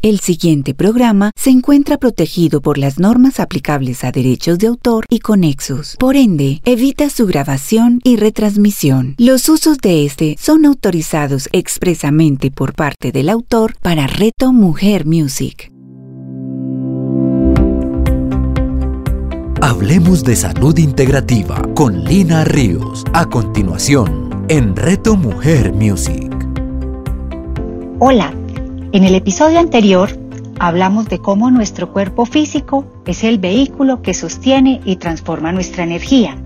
El siguiente programa se encuentra protegido por las normas aplicables a derechos de autor y conexos. Por ende, evita su grabación y retransmisión. Los usos de este son autorizados expresamente por parte del autor para Reto Mujer Music. Hablemos de salud integrativa con Lina Ríos. A continuación, en Reto Mujer Music. Hola, en el episodio anterior hablamos de cómo nuestro cuerpo físico es el vehículo que sostiene y transforma nuestra energía.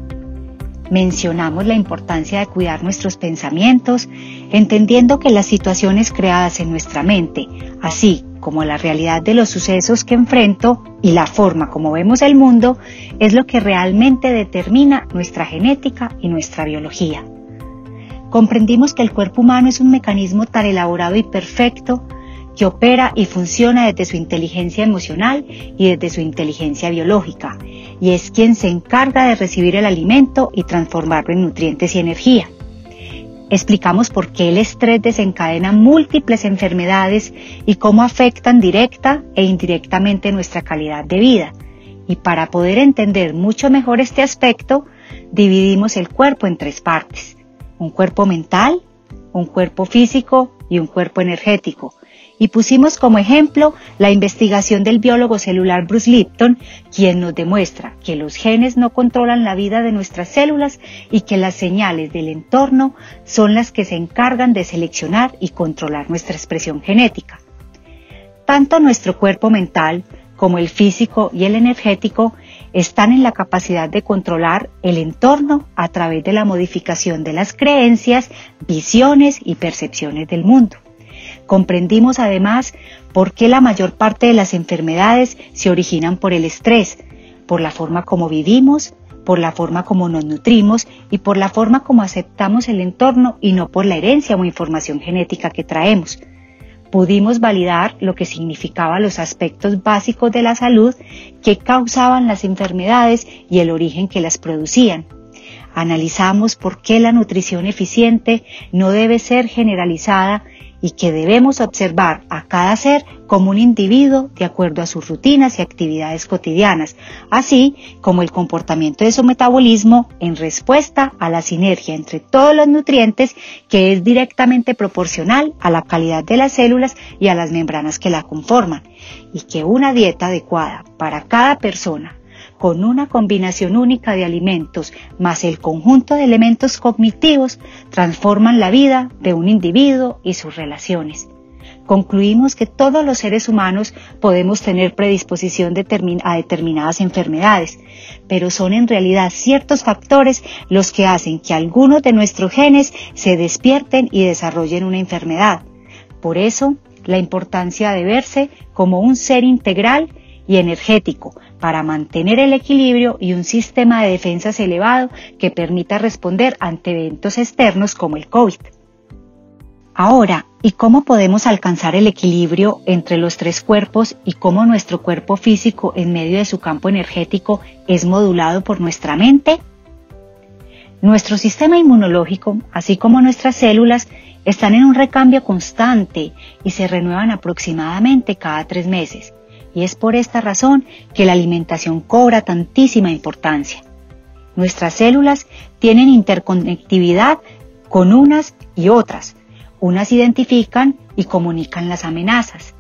Mencionamos la importancia de cuidar nuestros pensamientos, entendiendo que las situaciones creadas en nuestra mente, así como la realidad de los sucesos que enfrento y la forma como vemos el mundo, es lo que realmente determina nuestra genética y nuestra biología. Comprendimos que el cuerpo humano es un mecanismo tan elaborado y perfecto que opera y funciona desde su inteligencia emocional y desde su inteligencia biológica, y es quien se encarga de recibir el alimento y transformarlo en nutrientes y energía. Explicamos por qué el estrés desencadena múltiples enfermedades y cómo afectan directa e indirectamente nuestra calidad de vida. Y para poder entender mucho mejor este aspecto, dividimos el cuerpo en tres partes. Un cuerpo mental, un cuerpo físico y un cuerpo energético y pusimos como ejemplo la investigación del biólogo celular Bruce Lipton, quien nos demuestra que los genes no controlan la vida de nuestras células y que las señales del entorno son las que se encargan de seleccionar y controlar nuestra expresión genética. Tanto nuestro cuerpo mental como el físico y el energético están en la capacidad de controlar el entorno a través de la modificación de las creencias, visiones y percepciones del mundo. Comprendimos además por qué la mayor parte de las enfermedades se originan por el estrés, por la forma como vivimos, por la forma como nos nutrimos y por la forma como aceptamos el entorno y no por la herencia o información genética que traemos. Pudimos validar lo que significaba los aspectos básicos de la salud que causaban las enfermedades y el origen que las producían. Analizamos por qué la nutrición eficiente no debe ser generalizada y que debemos observar a cada ser como un individuo de acuerdo a sus rutinas y actividades cotidianas, así como el comportamiento de su metabolismo en respuesta a la sinergia entre todos los nutrientes que es directamente proporcional a la calidad de las células y a las membranas que la conforman, y que una dieta adecuada para cada persona con una combinación única de alimentos más el conjunto de elementos cognitivos transforman la vida de un individuo y sus relaciones. Concluimos que todos los seres humanos podemos tener predisposición a determinadas enfermedades, pero son en realidad ciertos factores los que hacen que algunos de nuestros genes se despierten y desarrollen una enfermedad. Por eso, la importancia de verse como un ser integral y energético para mantener el equilibrio y un sistema de defensas elevado que permita responder ante eventos externos como el COVID. Ahora, ¿y cómo podemos alcanzar el equilibrio entre los tres cuerpos y cómo nuestro cuerpo físico en medio de su campo energético es modulado por nuestra mente? Nuestro sistema inmunológico, así como nuestras células, están en un recambio constante y se renuevan aproximadamente cada tres meses y es por esta razón que la alimentación cobra tantísima importancia. Nuestras células tienen interconectividad con unas y otras. Unas identifican y comunican las amenazas.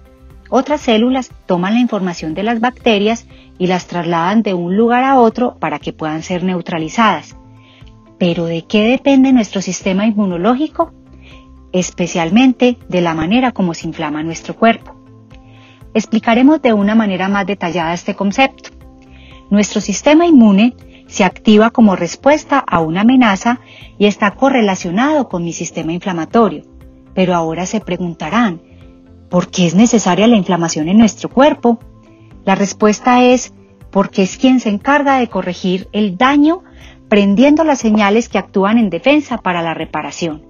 Otras células toman la información de las bacterias y las trasladan de un lugar a otro para que puedan ser neutralizadas. Pero ¿de qué depende nuestro sistema inmunológico? Especialmente de la manera como se inflama nuestro cuerpo. Explicaremos de una manera más detallada este concepto. Nuestro sistema inmune se activa como respuesta a una amenaza y está correlacionado con mi sistema inflamatorio. Pero ahora se preguntarán, ¿por qué es necesaria la inflamación en nuestro cuerpo? La respuesta es porque es quien se encarga de corregir el daño prendiendo las señales que actúan en defensa para la reparación.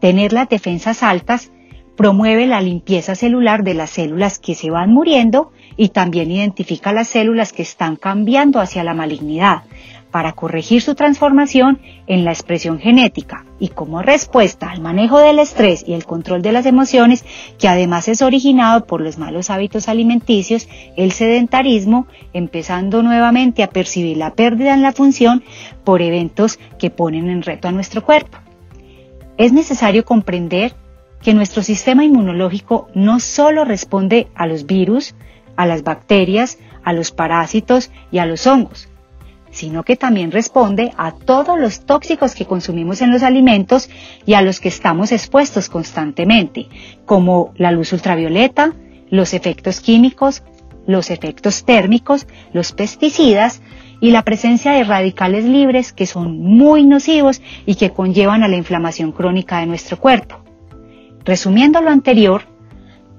Tener las defensas altas promueve la limpieza celular de las células que se van muriendo y también identifica las células que están cambiando hacia la malignidad para corregir su transformación en la expresión genética y como respuesta al manejo del estrés y el control de las emociones, que además es originado por los malos hábitos alimenticios, el sedentarismo, empezando nuevamente a percibir la pérdida en la función por eventos que ponen en reto a nuestro cuerpo. Es necesario comprender que nuestro sistema inmunológico no solo responde a los virus, a las bacterias, a los parásitos y a los hongos, sino que también responde a todos los tóxicos que consumimos en los alimentos y a los que estamos expuestos constantemente, como la luz ultravioleta, los efectos químicos, los efectos térmicos, los pesticidas y la presencia de radicales libres que son muy nocivos y que conllevan a la inflamación crónica de nuestro cuerpo. Resumiendo lo anterior,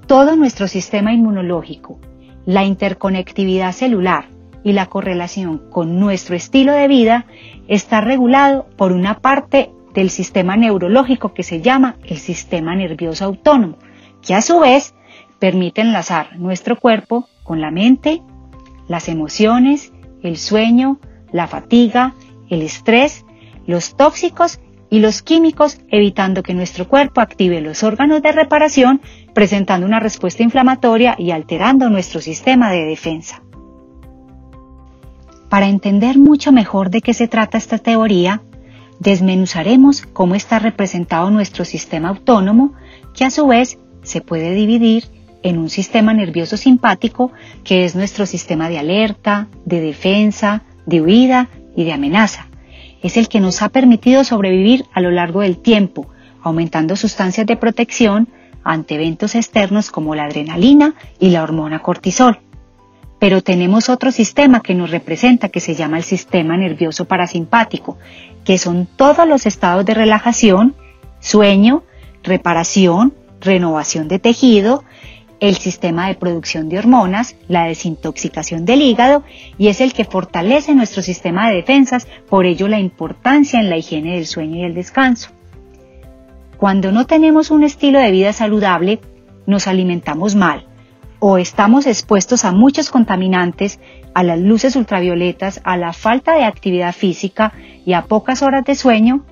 todo nuestro sistema inmunológico, la interconectividad celular y la correlación con nuestro estilo de vida está regulado por una parte del sistema neurológico que se llama el sistema nervioso autónomo, que a su vez permite enlazar nuestro cuerpo con la mente, las emociones, el sueño, la fatiga, el estrés, los tóxicos y los químicos, evitando que nuestro cuerpo active los órganos de reparación, presentando una respuesta inflamatoria y alterando nuestro sistema de defensa. Para entender mucho mejor de qué se trata esta teoría, desmenuzaremos cómo está representado nuestro sistema autónomo, que a su vez se puede dividir en un sistema nervioso simpático, que es nuestro sistema de alerta, de defensa, de huida y de amenaza es el que nos ha permitido sobrevivir a lo largo del tiempo, aumentando sustancias de protección ante eventos externos como la adrenalina y la hormona cortisol. Pero tenemos otro sistema que nos representa que se llama el sistema nervioso parasimpático, que son todos los estados de relajación, sueño, reparación, renovación de tejido, el sistema de producción de hormonas, la desintoxicación del hígado y es el que fortalece nuestro sistema de defensas, por ello la importancia en la higiene del sueño y el descanso. Cuando no tenemos un estilo de vida saludable, nos alimentamos mal o estamos expuestos a muchos contaminantes, a las luces ultravioletas, a la falta de actividad física y a pocas horas de sueño,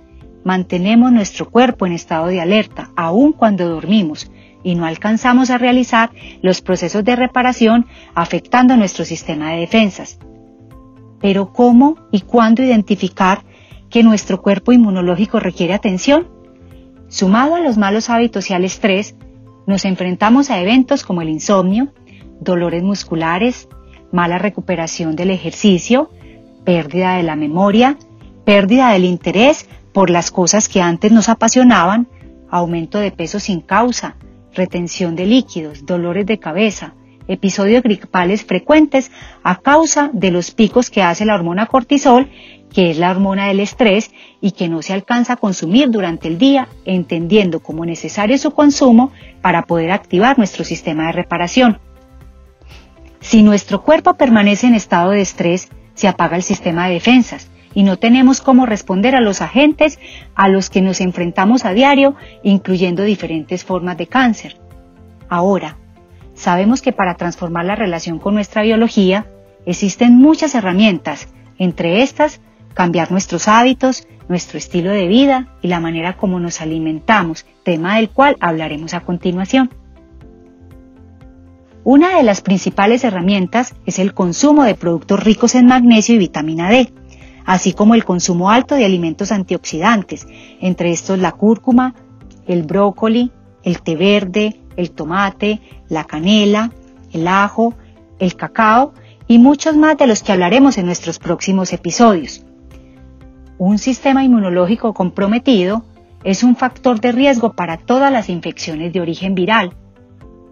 mantenemos nuestro cuerpo en estado de alerta, aun cuando dormimos, y no alcanzamos a realizar los procesos de reparación afectando nuestro sistema de defensas. Pero ¿cómo y cuándo identificar que nuestro cuerpo inmunológico requiere atención? Sumado a los malos hábitos y al estrés, nos enfrentamos a eventos como el insomnio, dolores musculares, mala recuperación del ejercicio, pérdida de la memoria, pérdida del interés por las cosas que antes nos apasionaban, aumento de peso sin causa, retención de líquidos, dolores de cabeza, episodios gripales frecuentes a causa de los picos que hace la hormona cortisol, que es la hormona del estrés y que no se alcanza a consumir durante el día, entendiendo como necesario su consumo para poder activar nuestro sistema de reparación. Si nuestro cuerpo permanece en estado de estrés, se apaga el sistema de defensas y no tenemos cómo responder a los agentes a los que nos enfrentamos a diario, incluyendo diferentes formas de cáncer. Ahora, sabemos que para transformar la relación con nuestra biología existen muchas herramientas, entre estas cambiar nuestros hábitos, nuestro estilo de vida y la manera como nos alimentamos, tema del cual hablaremos a continuación. Una de las principales herramientas es el consumo de productos ricos en magnesio y vitamina D, así como el consumo alto de alimentos antioxidantes, entre estos la cúrcuma, el brócoli, el té verde, el tomate, la canela, el ajo, el cacao y muchos más de los que hablaremos en nuestros próximos episodios. Un sistema inmunológico comprometido es un factor de riesgo para todas las infecciones de origen viral.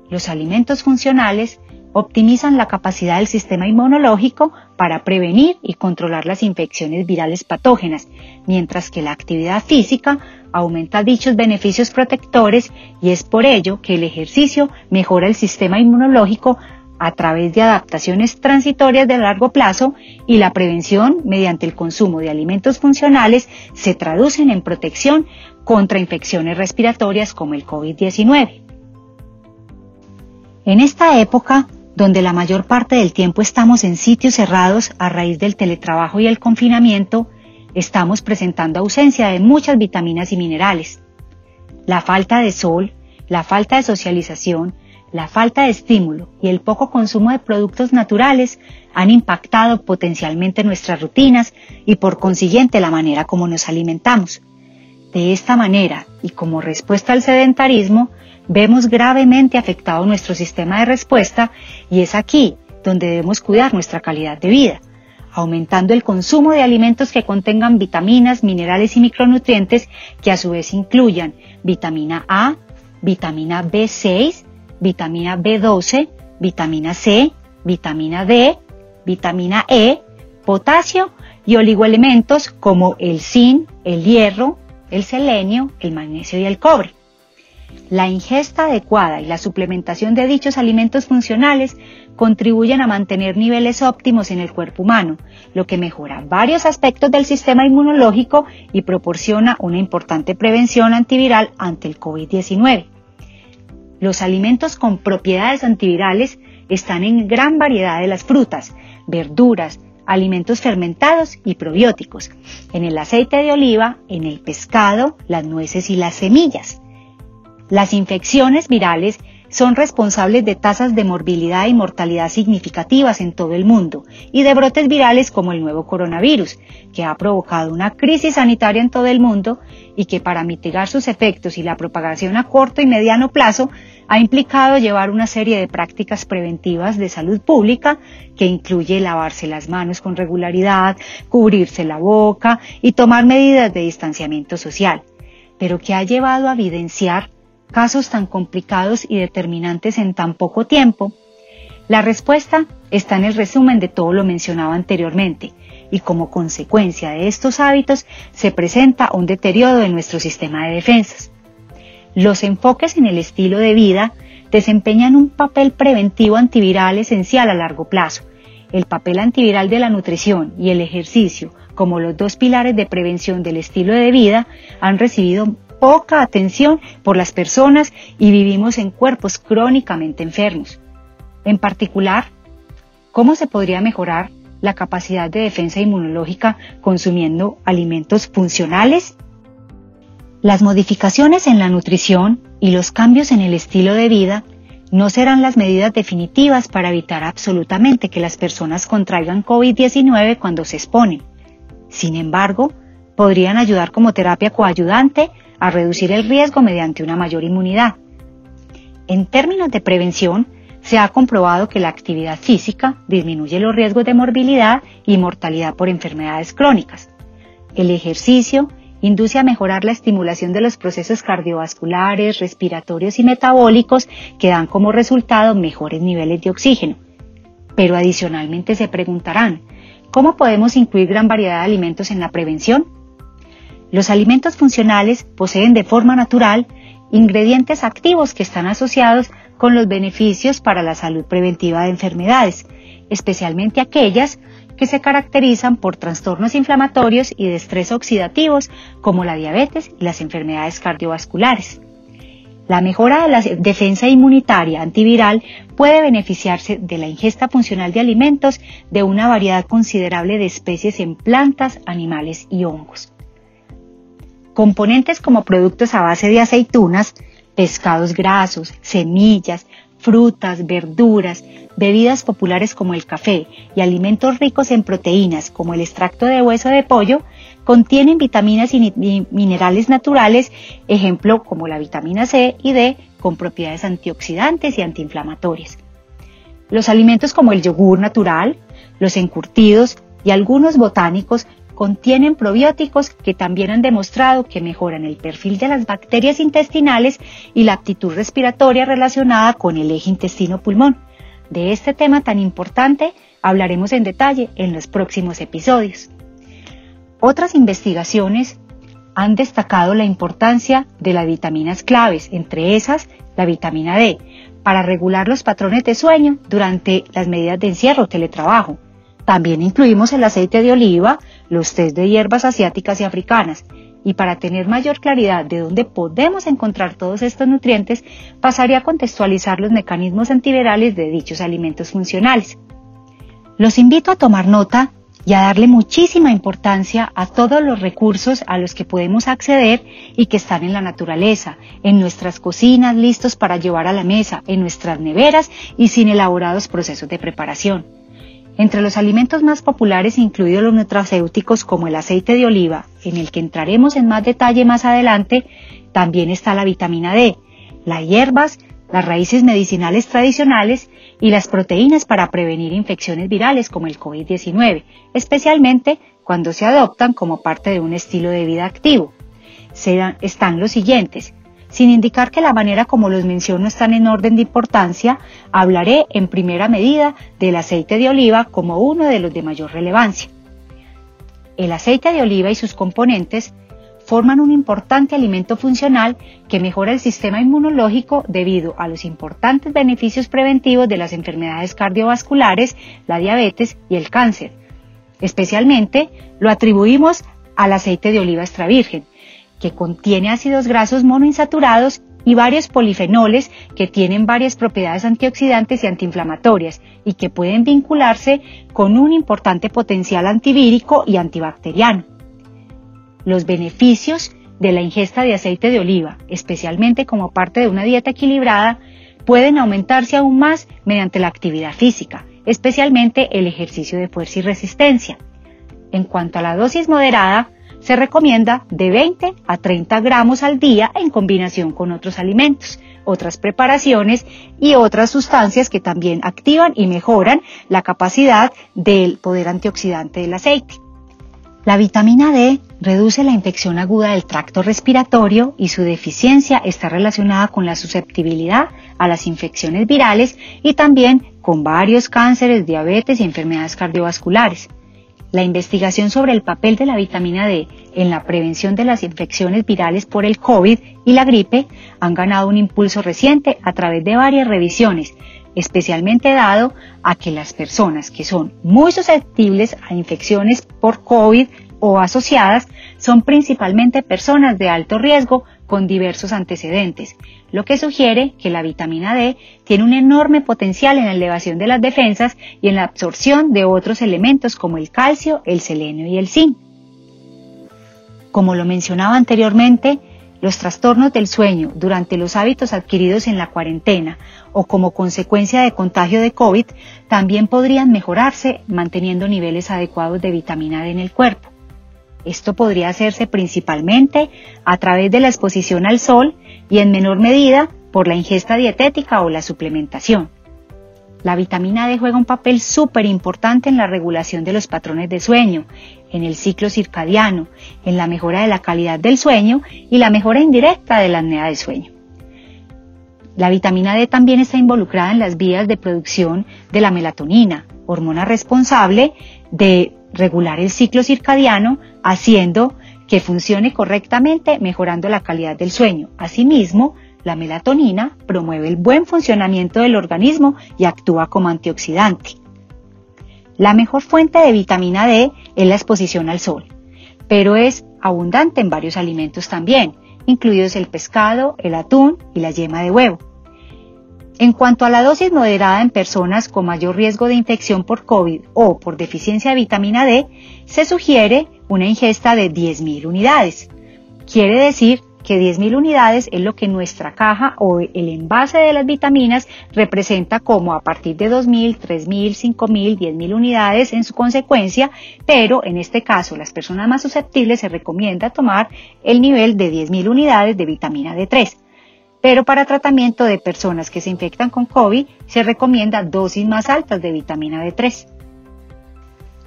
Los alimentos funcionales optimizan la capacidad del sistema inmunológico para prevenir y controlar las infecciones virales patógenas, mientras que la actividad física aumenta dichos beneficios protectores y es por ello que el ejercicio mejora el sistema inmunológico a través de adaptaciones transitorias de largo plazo y la prevención mediante el consumo de alimentos funcionales se traducen en protección contra infecciones respiratorias como el COVID-19. En esta época, donde la mayor parte del tiempo estamos en sitios cerrados a raíz del teletrabajo y el confinamiento, estamos presentando ausencia de muchas vitaminas y minerales. La falta de sol, la falta de socialización, la falta de estímulo y el poco consumo de productos naturales han impactado potencialmente nuestras rutinas y por consiguiente la manera como nos alimentamos. De esta manera y como respuesta al sedentarismo, vemos gravemente afectado nuestro sistema de respuesta y es aquí donde debemos cuidar nuestra calidad de vida, aumentando el consumo de alimentos que contengan vitaminas, minerales y micronutrientes que a su vez incluyan vitamina A, vitamina B6, vitamina B12, vitamina C, vitamina D, vitamina E, potasio y oligoelementos como el zinc, el hierro, el selenio, el magnesio y el cobre. La ingesta adecuada y la suplementación de dichos alimentos funcionales contribuyen a mantener niveles óptimos en el cuerpo humano, lo que mejora varios aspectos del sistema inmunológico y proporciona una importante prevención antiviral ante el COVID-19. Los alimentos con propiedades antivirales están en gran variedad de las frutas, verduras, alimentos fermentados y probióticos, en el aceite de oliva, en el pescado, las nueces y las semillas. Las infecciones virales son responsables de tasas de morbilidad y mortalidad significativas en todo el mundo y de brotes virales como el nuevo coronavirus, que ha provocado una crisis sanitaria en todo el mundo y que para mitigar sus efectos y la propagación a corto y mediano plazo ha implicado llevar una serie de prácticas preventivas de salud pública que incluye lavarse las manos con regularidad, cubrirse la boca y tomar medidas de distanciamiento social, pero que ha llevado a evidenciar casos tan complicados y determinantes en tan poco tiempo? La respuesta está en el resumen de todo lo mencionado anteriormente y como consecuencia de estos hábitos se presenta un deterioro de nuestro sistema de defensas. Los enfoques en el estilo de vida desempeñan un papel preventivo antiviral esencial a largo plazo. El papel antiviral de la nutrición y el ejercicio, como los dos pilares de prevención del estilo de vida, han recibido poca atención por las personas y vivimos en cuerpos crónicamente enfermos. En particular, ¿cómo se podría mejorar la capacidad de defensa inmunológica consumiendo alimentos funcionales? Las modificaciones en la nutrición y los cambios en el estilo de vida no serán las medidas definitivas para evitar absolutamente que las personas contraigan COVID-19 cuando se exponen. Sin embargo, podrían ayudar como terapia coayudante a reducir el riesgo mediante una mayor inmunidad. En términos de prevención, se ha comprobado que la actividad física disminuye los riesgos de morbilidad y mortalidad por enfermedades crónicas. El ejercicio induce a mejorar la estimulación de los procesos cardiovasculares, respiratorios y metabólicos que dan como resultado mejores niveles de oxígeno. Pero adicionalmente se preguntarán, ¿cómo podemos incluir gran variedad de alimentos en la prevención? Los alimentos funcionales poseen de forma natural ingredientes activos que están asociados con los beneficios para la salud preventiva de enfermedades, especialmente aquellas que se caracterizan por trastornos inflamatorios y de estrés oxidativos como la diabetes y las enfermedades cardiovasculares. La mejora de la defensa inmunitaria antiviral puede beneficiarse de la ingesta funcional de alimentos de una variedad considerable de especies en plantas, animales y hongos. Componentes como productos a base de aceitunas, pescados grasos, semillas, frutas, verduras, bebidas populares como el café y alimentos ricos en proteínas como el extracto de hueso de pollo contienen vitaminas y minerales naturales, ejemplo como la vitamina C y D, con propiedades antioxidantes y antiinflamatorias. Los alimentos como el yogur natural, los encurtidos y algunos botánicos contienen probióticos que también han demostrado que mejoran el perfil de las bacterias intestinales y la aptitud respiratoria relacionada con el eje intestino-pulmón. De este tema tan importante hablaremos en detalle en los próximos episodios. Otras investigaciones han destacado la importancia de las vitaminas claves, entre esas la vitamina D, para regular los patrones de sueño durante las medidas de encierro teletrabajo. También incluimos el aceite de oliva, los test de hierbas asiáticas y africanas, Y para tener mayor claridad de dónde podemos encontrar todos estos nutrientes, pasaría a contextualizar los mecanismos antivirales de dichos alimentos funcionales. Los invito a tomar nota y a darle muchísima importancia a todos los recursos a los que podemos acceder y que están en la naturaleza, en nuestras cocinas listos para llevar a la mesa, en nuestras neveras y sin elaborados procesos de preparación. Entre los alimentos más populares incluidos los nutracéuticos como el aceite de oliva, en el que entraremos en más detalle más adelante, también está la vitamina D, las hierbas, las raíces medicinales tradicionales y las proteínas para prevenir infecciones virales como el COVID-19, especialmente cuando se adoptan como parte de un estilo de vida activo. están los siguientes. Sin indicar que la manera como los menciono están en orden de importancia, hablaré en primera medida del aceite de oliva como uno de los de mayor relevancia. El aceite de oliva y sus componentes forman un importante alimento funcional que mejora el sistema inmunológico debido a los importantes beneficios preventivos de las enfermedades cardiovasculares, la diabetes y el cáncer. Especialmente lo atribuimos al aceite de oliva extra virgen, que contiene ácidos grasos monoinsaturados y varios polifenoles que tienen varias propiedades antioxidantes y antiinflamatorias y que pueden vincularse con un importante potencial antivírico y antibacteriano. Los beneficios de la ingesta de aceite de oliva, especialmente como parte de una dieta equilibrada, pueden aumentarse aún más mediante la actividad física, especialmente el ejercicio de fuerza y resistencia. En cuanto a la dosis moderada, se recomienda de 20 a 30 gramos al día en combinación con otros alimentos, otras preparaciones y otras sustancias que también activan y mejoran la capacidad del poder antioxidante del aceite. La vitamina D reduce la infección aguda del tracto respiratorio y su deficiencia está relacionada con la susceptibilidad a las infecciones virales y también con varios cánceres, diabetes y enfermedades cardiovasculares. La investigación sobre el papel de la vitamina D en la prevención de las infecciones virales por el COVID y la gripe han ganado un impulso reciente a través de varias revisiones especialmente dado a que las personas que son muy susceptibles a infecciones por COVID o asociadas son principalmente personas de alto riesgo con diversos antecedentes, lo que sugiere que la vitamina D tiene un enorme potencial en la elevación de las defensas y en la absorción de otros elementos como el calcio, el selenio y el zinc. Como lo mencionaba anteriormente, los trastornos del sueño durante los hábitos adquiridos en la cuarentena o como consecuencia de contagio de COVID también podrían mejorarse manteniendo niveles adecuados de vitamina D en el cuerpo. Esto podría hacerse principalmente a través de la exposición al sol y en menor medida por la ingesta dietética o la suplementación. La vitamina D juega un papel súper importante en la regulación de los patrones de sueño, en el ciclo circadiano, en la mejora de la calidad del sueño y la mejora indirecta de la apnea de sueño. La vitamina D también está involucrada en las vías de producción de la melatonina, hormona responsable de regular el ciclo circadiano, haciendo que funcione correctamente, mejorando la calidad del sueño. Asimismo, la melatonina promueve el buen funcionamiento del organismo y actúa como antioxidante. La mejor fuente de vitamina D es la exposición al sol, pero es abundante en varios alimentos también, incluidos el pescado, el atún y la yema de huevo. En cuanto a la dosis moderada en personas con mayor riesgo de infección por COVID o por deficiencia de vitamina D, se sugiere una ingesta de 10.000 unidades. Quiere decir que 10.000 unidades es lo que nuestra caja o el envase de las vitaminas representa como a partir de 2.000, 3.000, 5.000, 10.000 unidades en su consecuencia, pero en este caso las personas más susceptibles se recomienda tomar el nivel de 10.000 unidades de vitamina D3. Pero para tratamiento de personas que se infectan con COVID se recomienda dosis más altas de vitamina D3.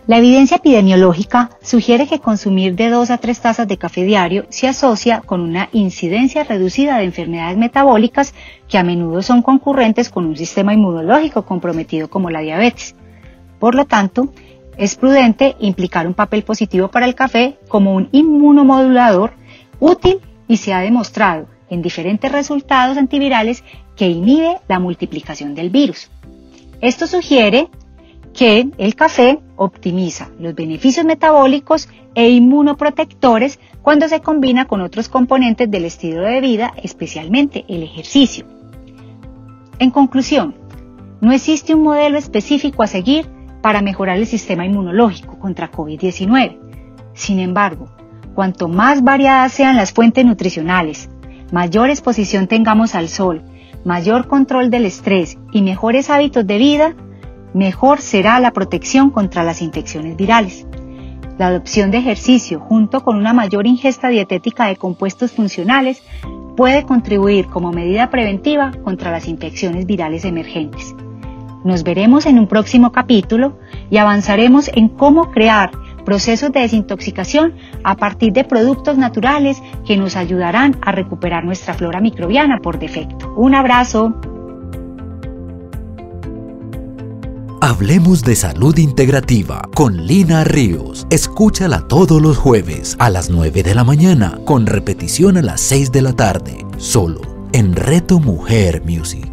La evidencia epidemiológica sugiere que consumir de 2 a 3 tazas de café diario se asocia con una incidencia reducida de enfermedades metabólicas que a menudo son concurrentes con un sistema inmunológico comprometido como la diabetes. Por lo tanto, es prudente implicar un papel positivo para el café como un inmunomodulador útil y se ha demostrado en diferentes resultados antivirales que inhibe la multiplicación del virus. Esto sugiere que el café optimiza los beneficios metabólicos e inmunoprotectores cuando se combina con otros componentes del estilo de vida, especialmente el ejercicio. En conclusión, no existe un modelo específico a seguir para mejorar el sistema inmunológico contra COVID-19. Sin embargo, cuanto más variadas sean las fuentes nutricionales, mayor exposición tengamos al sol, mayor control del estrés y mejores hábitos de vida, mejor será la protección contra las infecciones virales. La adopción de ejercicio junto con una mayor ingesta dietética de compuestos funcionales puede contribuir como medida preventiva contra las infecciones virales emergentes. Nos veremos en un próximo capítulo y avanzaremos en cómo crear procesos de desintoxicación a partir de productos naturales que nos ayudarán a recuperar nuestra flora microbiana por defecto. Un abrazo. Hablemos de salud integrativa con Lina Ríos. Escúchala todos los jueves a las 9 de la mañana con repetición a las 6 de la tarde, solo en Reto Mujer Music.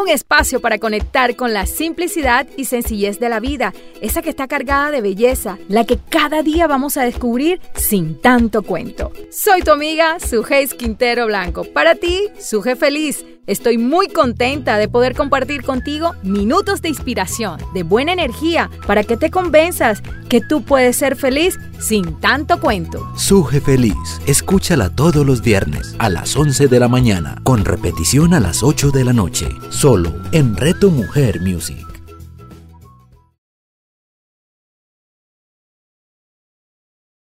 Un espacio para conectar con la simplicidad y sencillez de la vida, esa que está cargada de belleza, la que cada día vamos a descubrir sin tanto cuento. Soy tu amiga Sujeis Quintero Blanco. Para ti, Suje Feliz. Estoy muy contenta de poder compartir contigo minutos de inspiración, de buena energía, para que te convenzas que tú puedes ser feliz sin tanto cuento. Suje Feliz, escúchala todos los viernes a las 11 de la mañana, con repetición a las 8 de la noche, solo en Reto Mujer Music.